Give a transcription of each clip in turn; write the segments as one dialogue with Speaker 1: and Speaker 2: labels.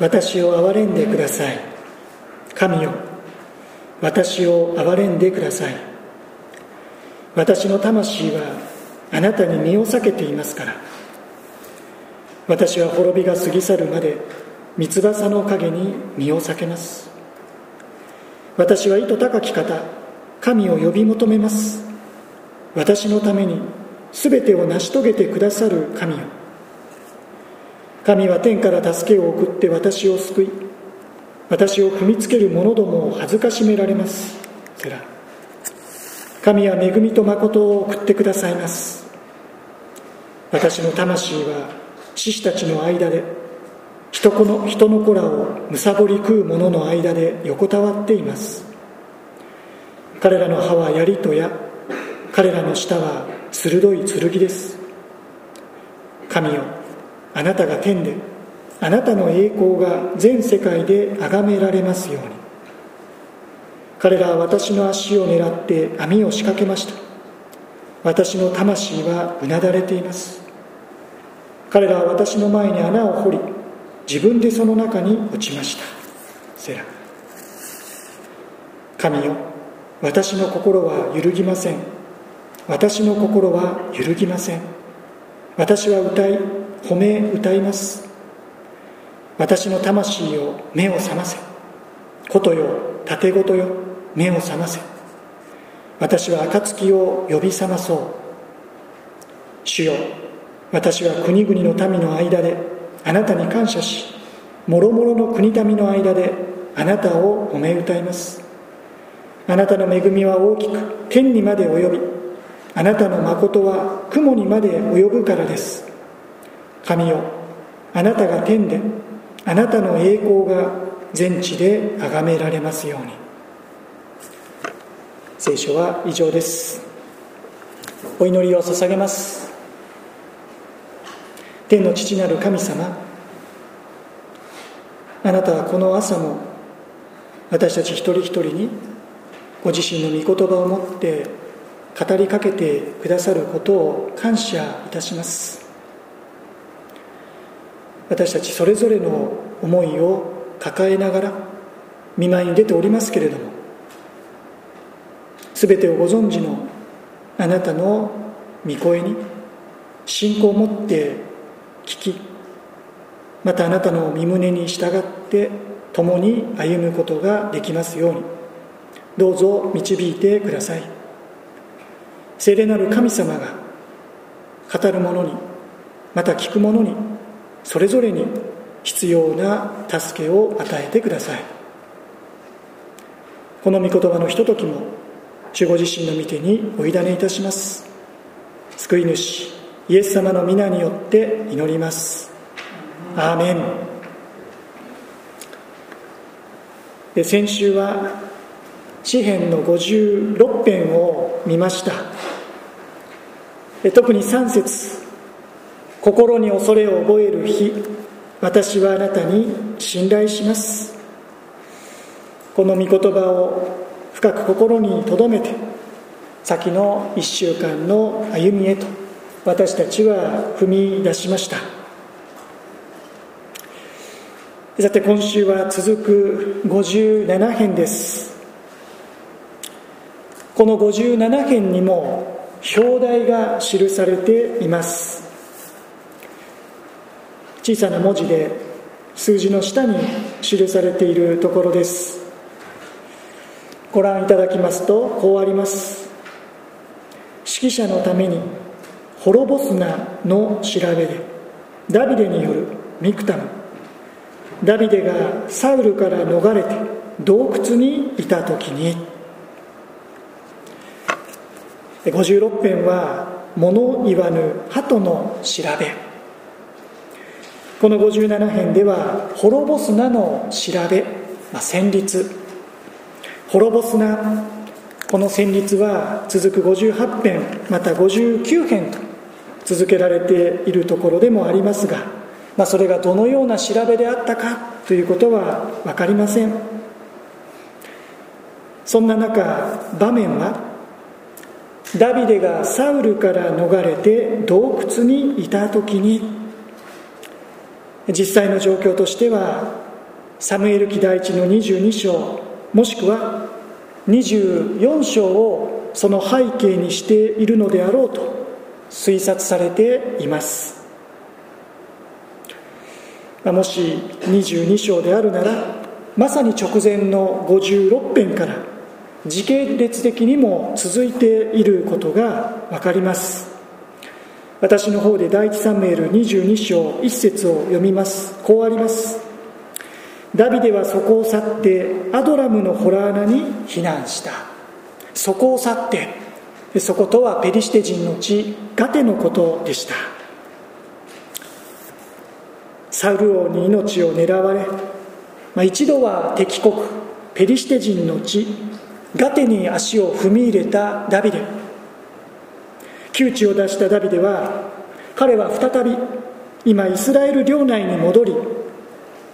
Speaker 1: 私を憐れんでください。神よ私を憐れんでください。私の魂はあなたに身を避けていますから。私は滅びが過ぎ去るまで三翼の陰に身を避けます。私は意図高き方神を呼び求めます。私のために全てを成し遂げてくださる神よ。神は天から助けを送って私を救い私を踏みつける者どもを恥ずかしめられます。セラ。神は恵みと誠を送ってくださいます。私の魂は獅子たちの間で人この人の子らをむさぼり食う者の間で横たわっています。彼らの歯は槍と矢。彼らの舌は鋭い剣です。神よあなたが天であなたの栄光が全世界で崇められますように。彼らは私の足を狙って網を仕掛けました。私の魂はうなだれています。彼らは私の前に穴を掘り自分でその中に落ちました。セラ。神よ私の心は揺るぎません。私の心は揺るぎません。私は歌い褒め歌います。私の魂よ目を覚ませ。ことよ盾ごとよ目を覚ませ。私は暁を呼び覚まそう。主よ私は国々の民の間であなたに感謝しもろもろの国民の間であなたを褒め歌います。あなたの恵みは大きく天にまで及びあなたの誠は雲にまで及ぶからです。神よあなたが天であなたの栄光が全地で崇められますように。聖書は以上です。お祈りを捧げます。天の父なる神様あなたはこの朝も私たち一人一人にご自身の御言葉を持って語りかけてくださることを感謝いたします。私たちそれぞれの思いを抱えながら見舞いに出ておりますけれども全てをご存知のあなたの御声に信仰を持って聞きまたあなたの身胸に従って共に歩むことができますようにどうぞ導いてください。聖霊なる神様が語る者にまた聞く者にそれぞれに必要な助けを与えてください。この御言葉のひとときも守護自身の御手にお委ねいたします。救い主イエス様の皆によって祈ります。アーメン。先週は詩編の56編を見ました。特に3節。心に恐れを覚える日私はあなたに信頼します。この御言葉を深く心に留めて先の1週間の歩みへと私たちは踏み出しました。さて今週は続く57編です。この57編にも表題が記されています。小さな文字で数字の下に記されているところです。ご覧いただきますとこうあります。指揮者のために滅ぼすなの調べでダビデによるミクタムダビデがサウルから逃れて洞窟にいた時に。56編は物言わぬ鳩の調べ。この57編では「滅ぼすな」の調べ、まあ、旋律滅ぼすなこの旋律は続く58編また59編と続けられているところでもありますが、まあ、それがどのような調べであったかということは分かりません。そんな中場面はダビデがサウルから逃れて洞窟にいた時に実際の状況としてはサムエル記第一の22章もしくは24章をその背景にしているのであろうと推察されています。もし22章であるならまさに直前の56編から時系列的にも続いていることが分かります。私の方で第一サムエル22章1節を読みます。こうあります。ダビデはそこを去ってアドラムのホラー穴に避難した。そこを去ってそことはペリシテ人の地ガテのことでした。サウル王に命を狙われ、まあ、一度は敵国ペリシテ人の地ガテに足を踏み入れたダビデ。窮地を出したダビデは彼は再び今イスラエル領内に戻り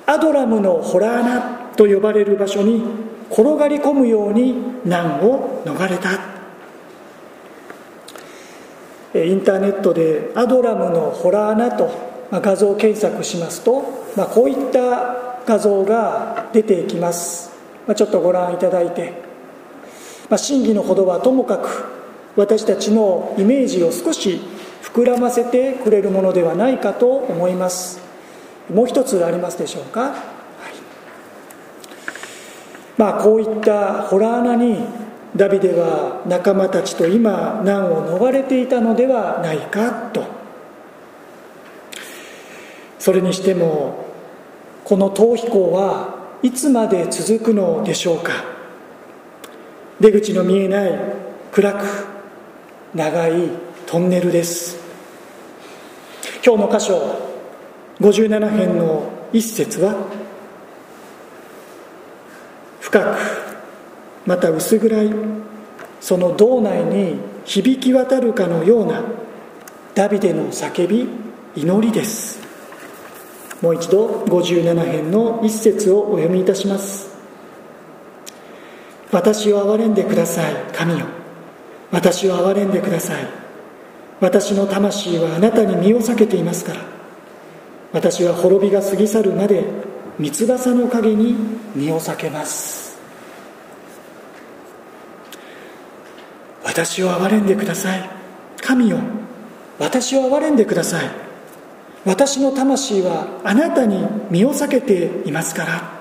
Speaker 1: アドラムのホラー穴と呼ばれる場所に転がり込むように難を逃れた。インターネットでアドラムのホラー穴と画像検索しますと、まあ、こういった画像が出てきます、まあ、ちょっとご覧いただいて、まあ、真偽のほどはともかく私たちのイメージを少し膨らませてくれるものではないかと思います。もう一つありますでしょうか、はい、まあこういったホラー穴にダビデは仲間たちと今難を逃れていたのではないかと。それにしてもこの逃避行はいつまで続くのでしょうか？出口の見えない暗く長いトンネルです。今日の箇所57編の一節は深くまた薄暗いその道内に響き渡るかのようなダビデの叫び祈りです。もう一度57編の一節をお読みいたします。私を憐れんでください神よ。私を憐れんでください。私の魂はあなたに身を避けていますから。私は滅びが過ぎ去るまで三翼の陰に身を避けます。私を憐れんでください。神よ私を憐れんでください。私の魂はあなたに身を避けていますから。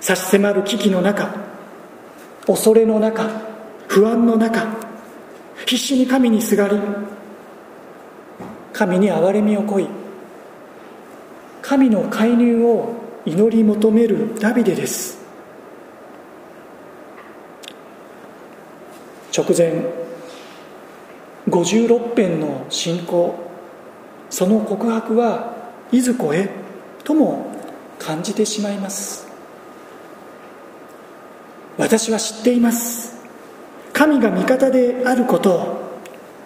Speaker 1: 差し迫る危機の中恐れの中不安の中必死に神にすがり神に憐れみをこい神の介入を祈り求めるダビデです。直前56編の信仰その告白はいずこへとも感じてしまいます。私は知っています。神が味方であることを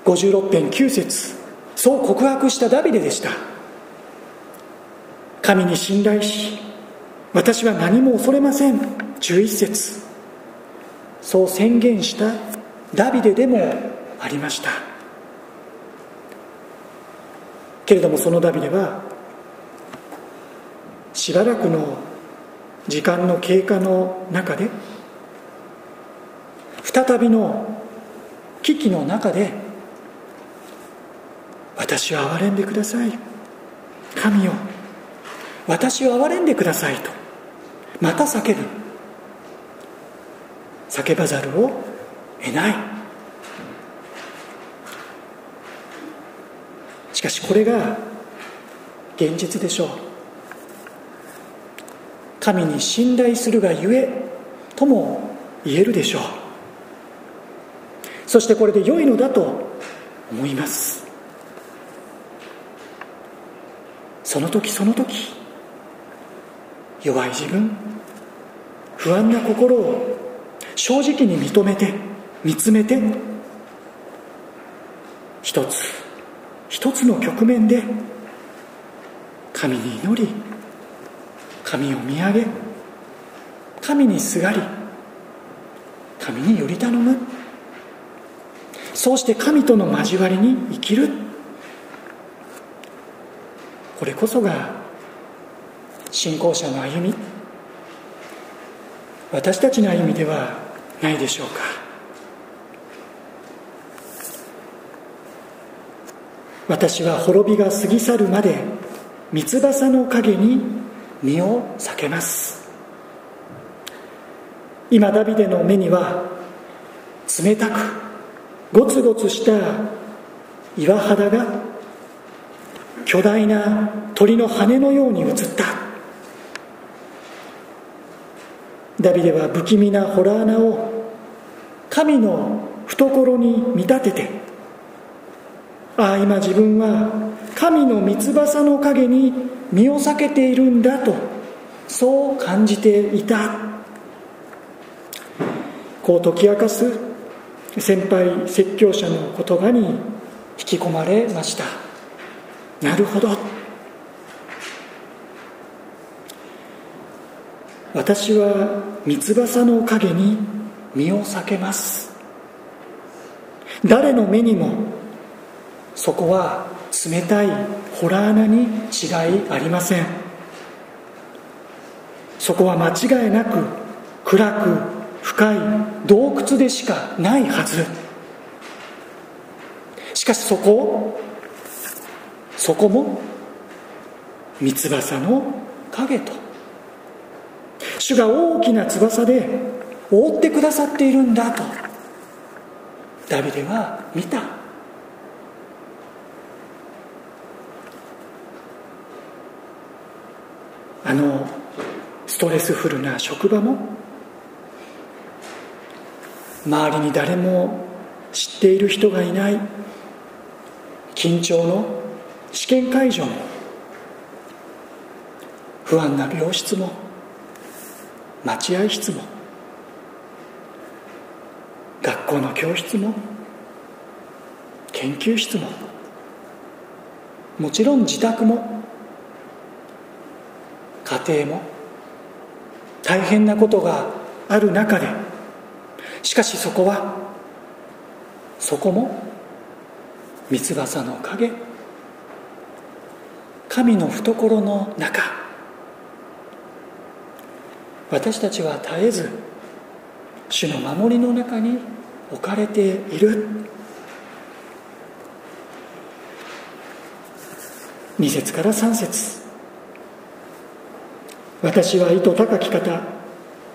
Speaker 1: 56編9節そう告白したダビデでした。神に信頼し私は何も恐れません。11節。そう宣言したダビデでもありました。けれどもそのダビデはしばらくの時間の経過の中で再びの危機の中で私を憐れんでください。神よ私を憐れんでくださいと。また叫ぶ。叫ばざるを得ない。しかしこれが現実でしょう。神に信頼するがゆえとも言えるでしょう。そしてこれで良いのだと思います。その時その時弱い自分不安な心を正直に認めて見つめて一つ一つの局面で神に祈り神を見上げ神にすがり神により頼む。そうして神との交わりに生きる。これこそが信仰者の歩み。私たちの歩みではないでしょうか。私は滅びが過ぎ去るまで三翼の陰に身を避けます。今ダビデの目には冷たくゴツゴツした岩肌が巨大な鳥の羽のように映った。ダビデは不気味なホラー穴を神の懐に見立ててああ今自分は神の三翼の陰に身を避けているんだとそう感じていた。こう解き明かす先輩説教者の言葉に引き込まれました。なるほど。私は三翼の陰に身を避けます。誰の目にもそこは冷たいホラー穴に違いありません。そこは間違いなく暗く深い洞窟でしかないはず。しかしそこそこも三翼の影と。主が大きな翼で覆ってくださっているんだと。ダビデは見た。あのストレスフルな職場も周りに誰も知っている人がいない。緊張の試験会場も不安な病室も待合室も学校の教室も研究室ももちろん自宅も家庭も大変なことがある中でしかしそこはそこも三翼の影神の懐の中。私たちは絶えず主の守りの中に置かれている。2節から3節。私は意図高き方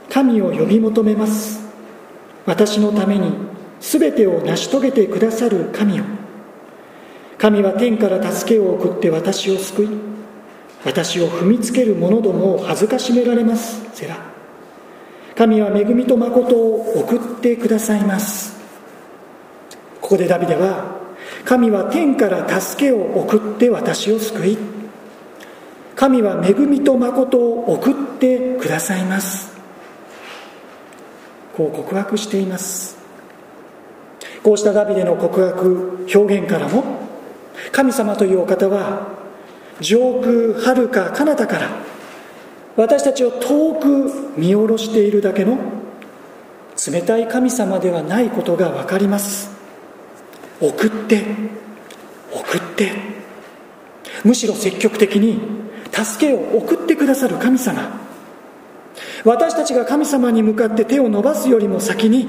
Speaker 1: 神を呼び求めます。私のために全てを成し遂げてくださる神を神は天から助けを送って私を救い私を踏みつける者どもを恥ずかしめられますセラ。神は恵みと誠を送ってくださいます。ここでダビデは神は天から助けを送って私を救い神は恵みと誠を送ってくださいます。こう告白しています。こうしたダビデの告白表現からも神様というお方は上空はるか彼方から私たちを遠く見下ろしているだけの冷たい神様ではないことが分かります。送って送ってむしろ積極的に助けを送ってくださる神様。私たちが神様に向かって手を伸ばすよりも先に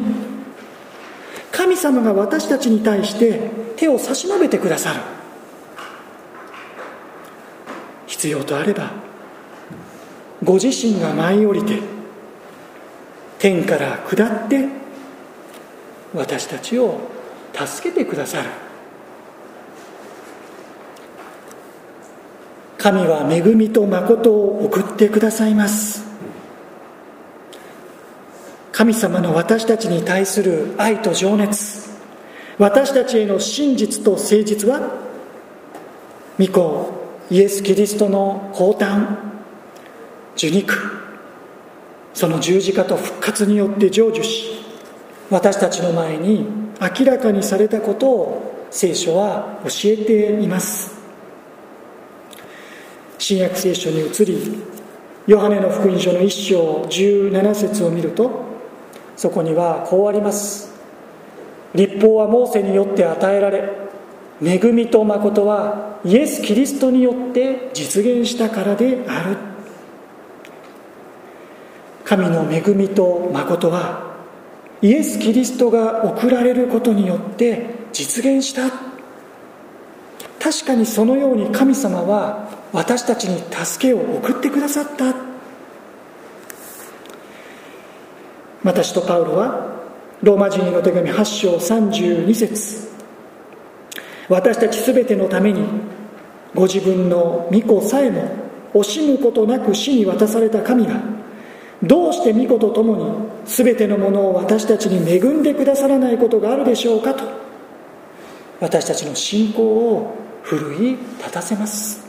Speaker 1: 神様が私たちに対して手を差し伸べてくださる。必要とあればご自身が舞い降りて天から下って私たちを助けてくださる。神は恵みと誠を送ってくださいます。神様の私たちに対する愛と情熱。私たちへの真実と誠実は御子イエス・キリストの降誕。受肉。その十字架と復活によって成就し私たちの前に明らかにされたことを聖書は教えています。新約聖書に移りヨハネの福音書の一章17節を見るとそこにはこうあります。立法はモーセによって与えられ恵みと誠はイエス・キリストによって実現したからである。神の恵みと誠はイエス・キリストが送られることによって実現した。確かにそのように神様は私たちに助けを送ってくださった。また使徒パウロはローマ人への手紙8章32節。私たち全てのためにご自分の御子さえも惜しむことなく死に渡された神がどうして御子と共に全てのものを私たちに恵んでくださらないことがあるでしょうかと私たちの信仰を奮い立たせます。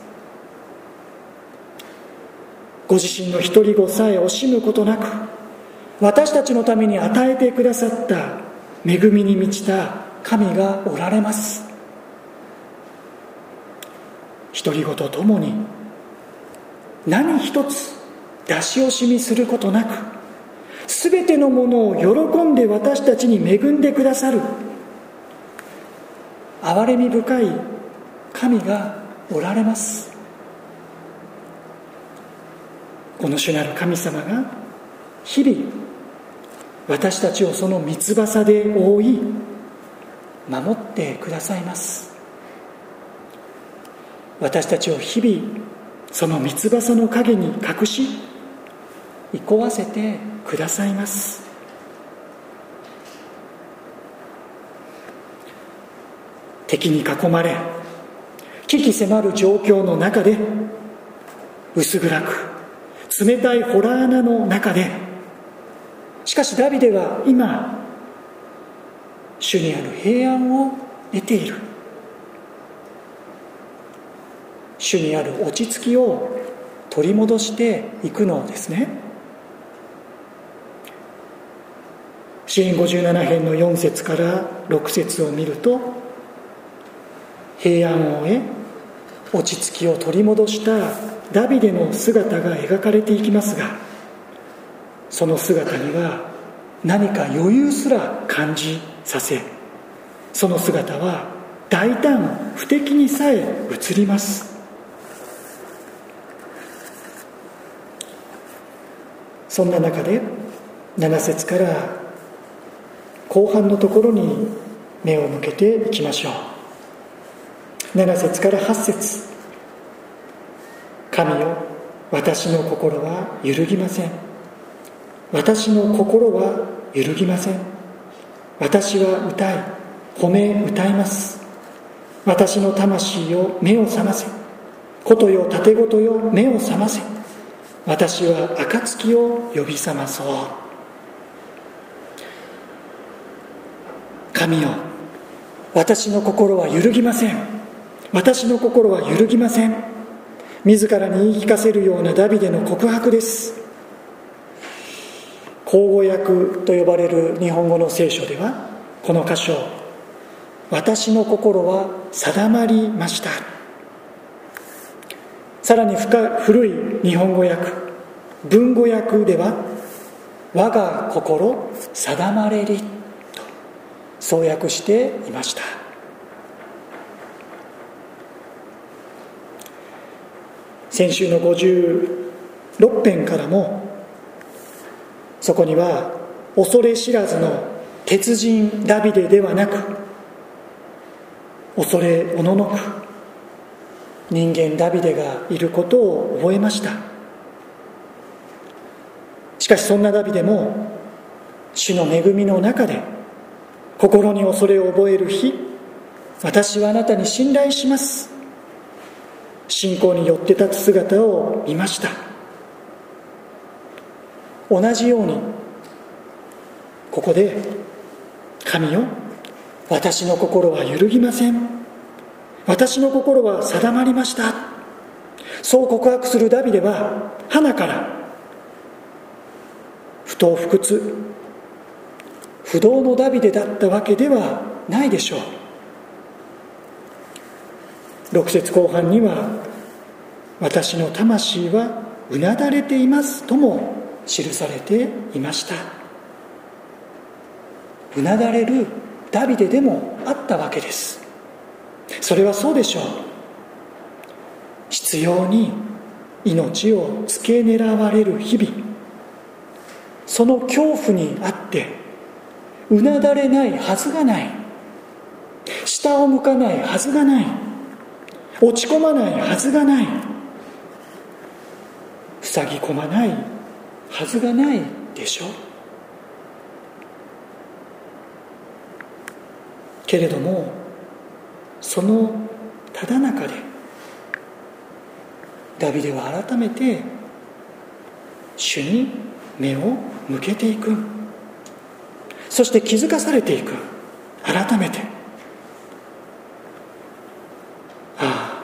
Speaker 1: ご自身の独り子さえ惜しむことなく私たちのために与えてくださった恵みに満ちた神がおられます。独り子とともに何一つ出し惜しみすることなく全てのものを喜んで私たちに恵んでくださる憐れみ深い神がおられます。この主なる神様が日々私たちをその三翼で覆い守ってくださいます。私たちを日々その三翼の陰に隠し憩わせてくださいます。敵に囲まれ危機迫る状況の中で薄暗く冷たいホラー穴の中でしかしダビデは今主にある平安を得ている。主にある落ち着きを取り戻していくのですね。詩篇57編の4節から6節を見ると平安を得落ち着きを取り戻したダビデの姿が描かれていきますがその姿には何か余裕すら感じさせその姿は大胆不敵にさえ映ります。そんな中で7節から後半のところに目を向けていきましょう。7節から8節。神よ私の心は揺るぎません。私の心は揺るぎません。私は歌い褒め歌います。私の魂よ目を覚ませ。ことよ盾ごとよ目を覚ませ。私は暁を呼び覚まそう。神よ私の心は揺るぎません。私の心は揺るぎません。自らに言い聞かせるようなダビデの告白です。口語訳と呼ばれる日本語の聖書ではこの箇所「私の心は定まりました」さらに古い日本語訳文語訳では「我が心定まれり」とそう訳していました。先週の56編からもそこには恐れ知らずの鉄人ダビデではなく恐れおののく人間ダビデがいることを覚えました。しかしそんなダビデも主の恵みの中で心に恐れを覚える日私はあなたに信頼します。信仰によって立つ姿を見ました。同じようにここで「神よ私の心は揺るぎません。私の心は定まりました」そう告白するダビデは花から不当不屈不動のダビデだったわけではないでしょう。6節後半には「私の魂はうなだれています」とも記されていました。うなだれるダビデでもあったわけです。それはそうでしょう。必要に命を付け狙われる日々。その恐怖にあってうなだれないはずがない。下を向かないはずがない。落ち込まないはずがない。塞ぎ込まないはずがないでしょ？うけれどもそのただ中でダビデは改めて主に目を向けていく。そして気づかされていく。改めて。ああ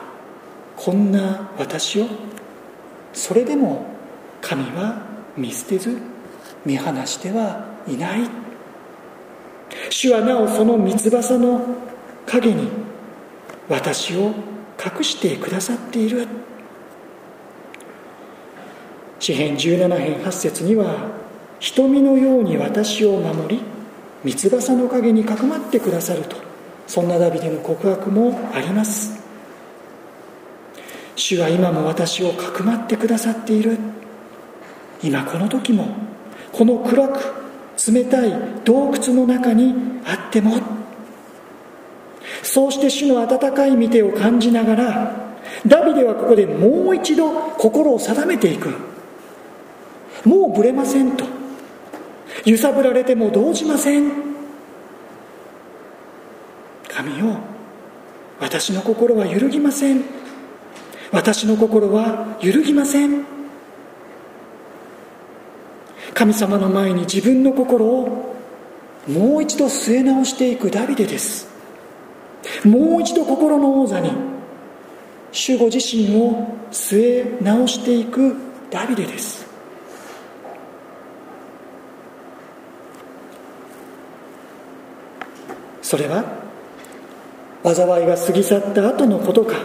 Speaker 1: こんな私をそれでも神は見捨てず見放してはいない。主はなおその三翼の影に私を隠してくださっている。詩編17編8節には瞳のように私を守り三翼の陰にかくまってくださると。そんなダビデの告白もあります。主は今も私をかくまってくださっている。今この時もこの暗く冷たい洞窟の中にあってもそうして主の温かい見てを感じながらダビデはここでもう一度心を定めていく。もうぶれませんと。揺さぶられても動じません。神よ私の心は揺るぎません。私の心は揺るぎません。神様の前に自分の心をもう一度据え直していくダビデです。もう一度心の王座に主ご自身を据え直していくダビデです。それは災いが過ぎ去った後のことか。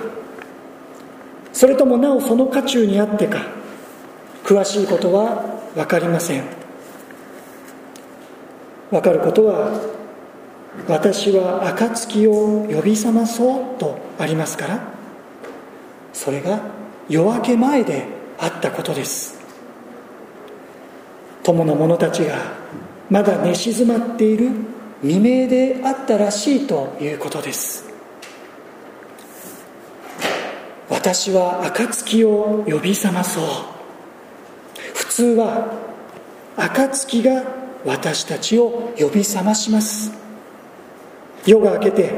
Speaker 1: それともなおその渦中にあってか。詳しいことは分かりません。分かることは私は暁を呼び覚まそうとありますからそれが夜明け前であったことです。友の者たちがまだ寝静まっている未明であったらしいということです。私は暁を呼び覚まそう。通は暁が私たちを呼び覚まします。夜が明けて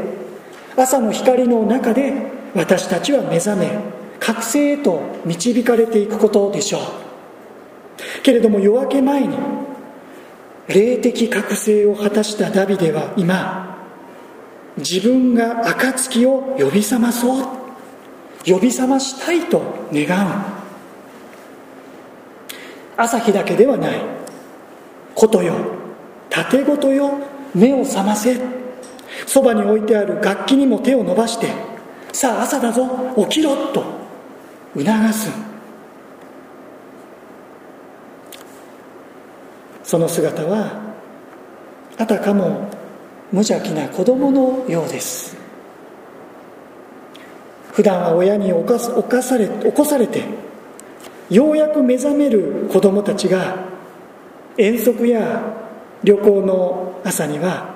Speaker 1: 朝の光の中で私たちは目覚め覚醒へと導かれていくことでしょう。けれども夜明け前に霊的覚醒を果たしたダビデは今自分が暁を呼び覚まそう呼び覚ましたいと願う。朝日だけではない。ことよ。盾ごとよ。目を覚ませ。そばに置いてある楽器にも手を伸ばして。さあ朝だぞ。起きろと。促す。その姿はあたかも無邪気な子供のようです。普段は親に侵され起こされてようやく目覚める子供たちが遠足や旅行の朝には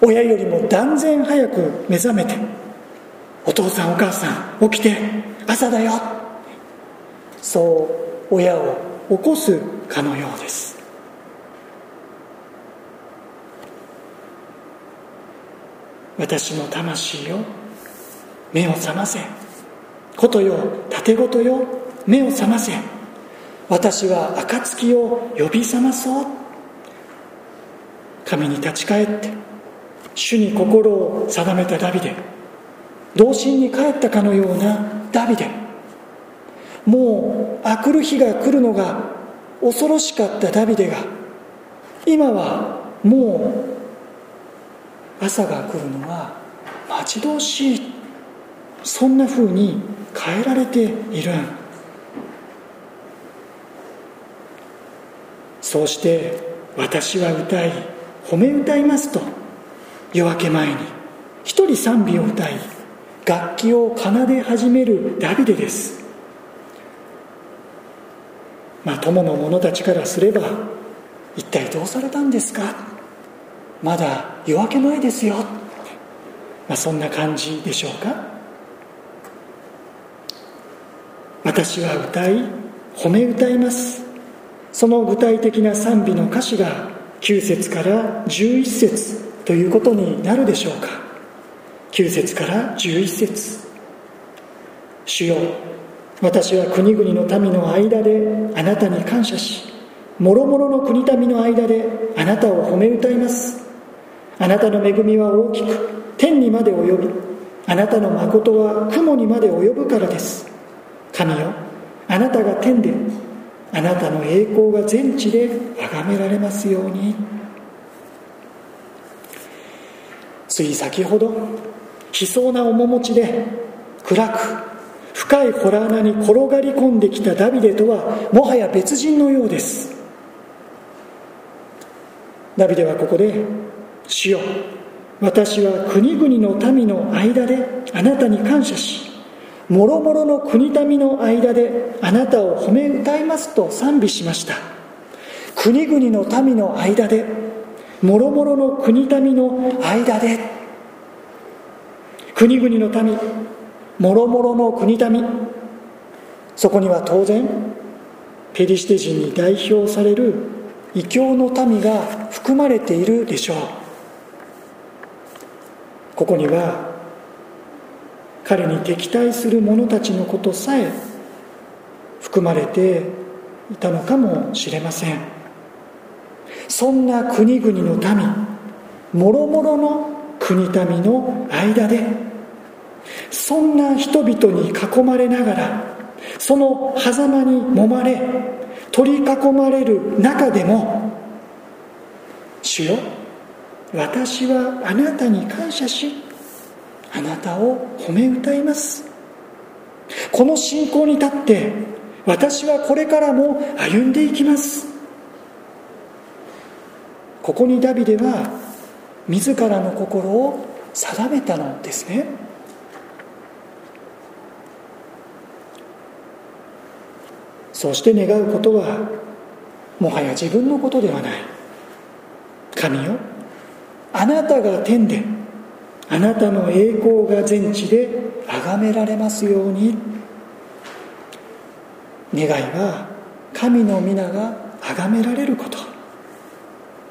Speaker 1: 親よりも断然早く目覚めてお父さんお母さん起きて朝だよ。そう親を起こすかのようです。私の魂よ目を覚ませ。ことよ盾ごとよ目を覚ませ。私は暁を呼び覚まそう。神に立ち返って主に心を定めたダビデ。童心に帰ったかのようなダビデ。もうあくる日が来るのが恐ろしかったダビデが今はもう朝が来るのが待ち遠しい。そんなふうに変えられている。そうして私は歌い褒め歌いますと夜明け前に一人賛美を歌い楽器を奏で始めるダビデです。まあ友の者たちからすれば一体どうされたんですか？まだ夜明け前ですよ、まあ、そんな感じでしょうか？私は歌い褒め歌います。その具体的な賛美の歌詞が9節から11節ということになるでしょうか。9節から11節。主よ私は国々の民の間であなたに感謝しもろもろの国民の間であなたを褒め歌います。あなたの恵みは大きく天にまで及びあなたの誠は雲にまで及ぶからです。神よあなたが天であなたの栄光が全地で崇められますように。つい先ほど悲壮な面持ちで暗く深い洞穴に転がり込んできたダビデとはもはや別人のようです。ダビデはここで「主よ私は国々の民の間であなたに感謝しもろもろの国民の間であなたを褒め歌います」と賛美しました。国々の民の間でもろもろの国民の間で。国々の民もろもろの国民。そこには当然ペリシテ人に代表される異教の民が含まれているでしょう。ここには彼に敵対する者たちのことさえ含まれていたのかもしれません。そんな国々の民もろもろの国民の間でそんな人々に囲まれながらその狭間に揉まれ取り囲まれる中でも「主よ私はあなたに感謝しあなたを褒め歌います」この信仰に立って私はこれからも歩んでいきます。ここにダビデは自らの心を定めたのですね。そして願うことはもはや自分のことではない。神よあなたが天であなたの栄光が全地で崇められますように。願いは神の皆が崇められること。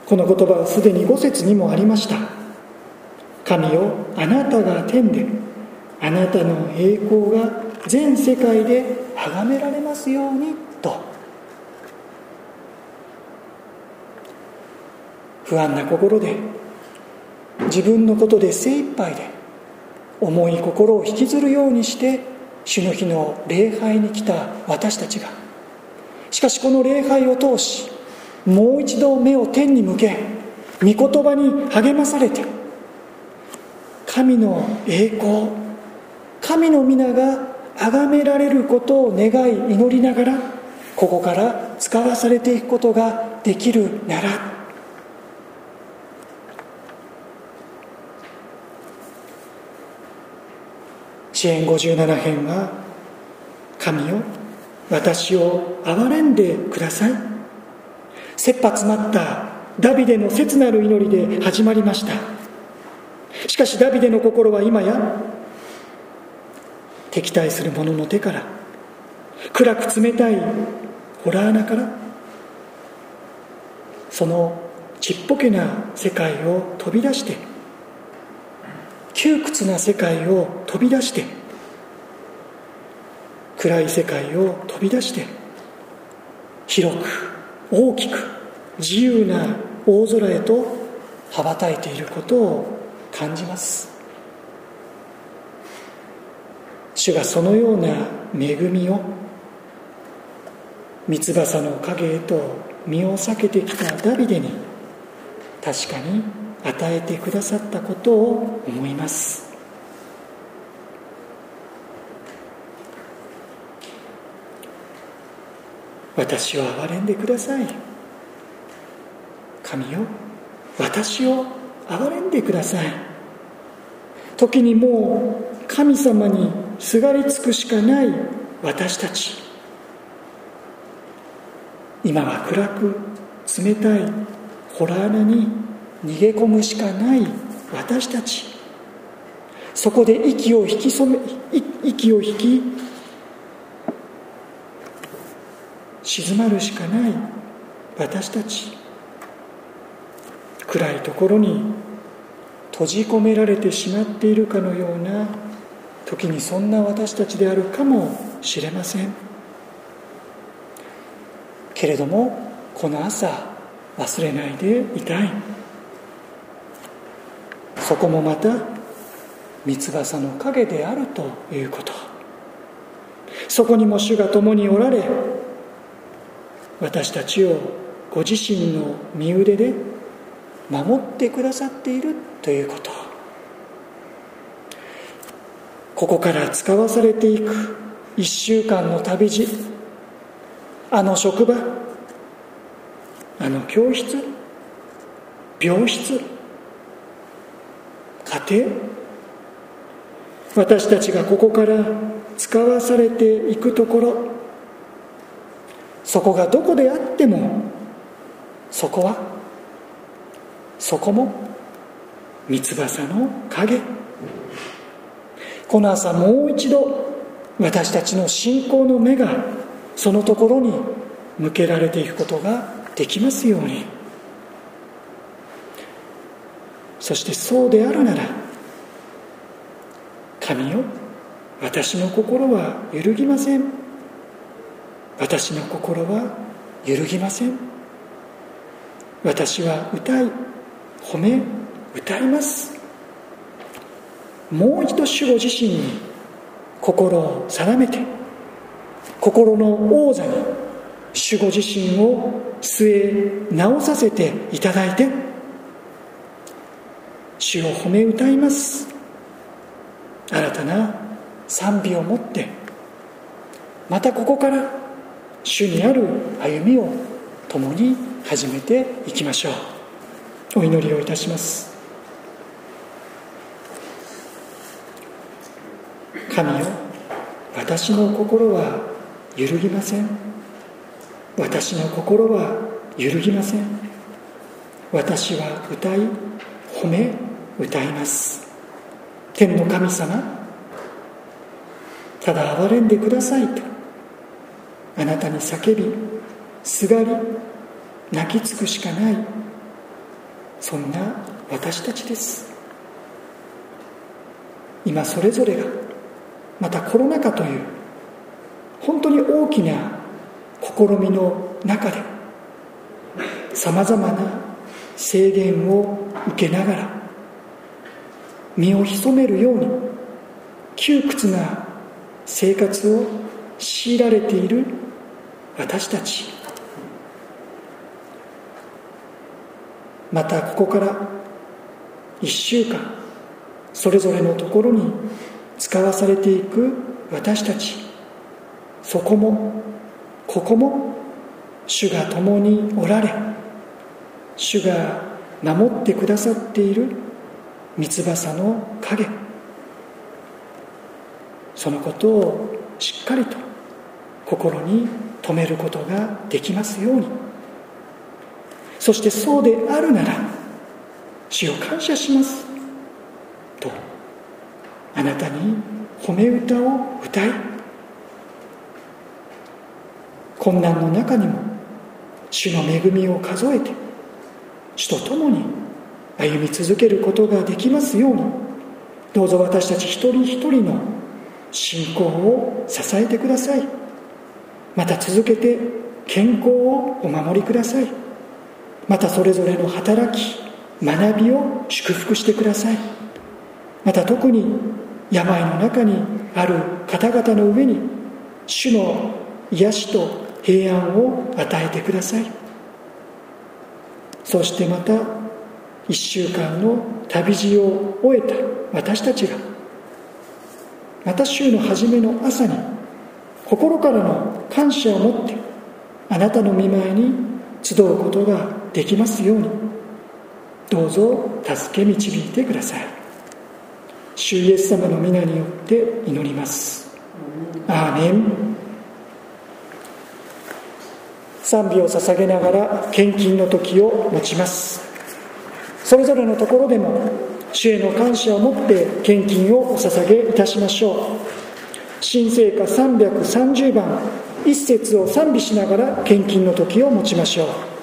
Speaker 1: この言葉はすでに五節にもありました。神よあなたが天であなたの栄光が全世界で崇められますようにと。不安な心で自分のことで精一杯で重い心を引きずるようにして主の日の礼拝に来た私たちが。しかしこの礼拝を通しもう一度目を天に向け御言葉に励まされて神の栄光神の皆が崇められることを願い祈りながらここから使わされていくことができるなら。支援57編は「神よ私を憐れんでください」切羽詰まったダビデの切なる祈りで始まりました。しかしダビデの心は今や敵対する者の手から暗く冷たいホラー穴からそのちっぽけな世界を飛び出して窮屈な世界を飛び出して暗い世界を飛び出して広く大きく自由な大空へと羽ばたいていることを感じます。主がそのような恵みを三翼の影へと身を避けてきたダビデに確かに与えてくださったことを思います。私を憐れんでください。神よ私を憐れんでください。時にもう神様にすがりつくしかない私たち。今は暗く冷たいホラー穴に逃げ込むしかない私たち。そこで息を引き染め息を引き静まるしかない私たち。暗いところに閉じ込められてしまっているかのような時にそんな私たちであるかもしれません。けれどもこの朝忘れないでいたい。そこもまた三翼の影であるということ。そこにも主が共におられ私たちをご自身の身腕で守ってくださっているということ。ここから使わされていく一週間の旅路あの職場あの教室病室家庭私たちがここから使わされていくところそこがどこであってもそこはそこも三翼の影。この朝もう一度私たちの信仰の目がそのところに向けられていくことができますように。そしてそうであるなら神よ私の心は揺るぎません。私の心は揺るぎません。私は歌い褒め歌います。もう一度主ご自身に心を定めて心の王座に主ご自身を据え直させていただいて主を褒め歌います。新たな賛美を持ってまたここから主にある歩みを共に始めていきましょう。お祈りをいたします。神よ私の心は揺るぎません。私の心は揺るぎません。私は歌い褒め歌います。天の神様ただ憐れんでくださいとあなたに叫びすがり泣きつくしかないそんな私たちです。今それぞれがまたコロナ禍という本当に大きな試みの中でさまざまな制限を受けながら身を潜めるように窮屈な生活を強いられている私たち。またここから1週間それぞれのところに使わされていく私たち。そこもここも主が共におられ主が守ってくださっている三翼の影そのことをしっかりと心に留めることができますように。そしてそうであるなら主を感謝しますとあなたに褒め歌を歌い困難の中にも主の恵みを数えて主と共に歩み続けることができますようにどうぞ私たち一人一人の信仰を支えてください。また続けて健康をお守りください。またそれぞれの働き学びを祝福してください。また特に病の中にある方々の上に主の癒しと平安を与えてください。そしてまた一週間の旅路を終えた私たちがまた週の初めの朝に心からの感謝を持ってあなたの見舞いに集うことができますようにどうぞ助け導いてください。主イエス様の皆によって祈ります。アーメン。賛美を捧げながら献金の時を持ちます。それぞれのところでも主への感謝を持って献金をお捧げいたしましょう。新聖歌330番一節を賛美しながら献金の時を持ちましょう。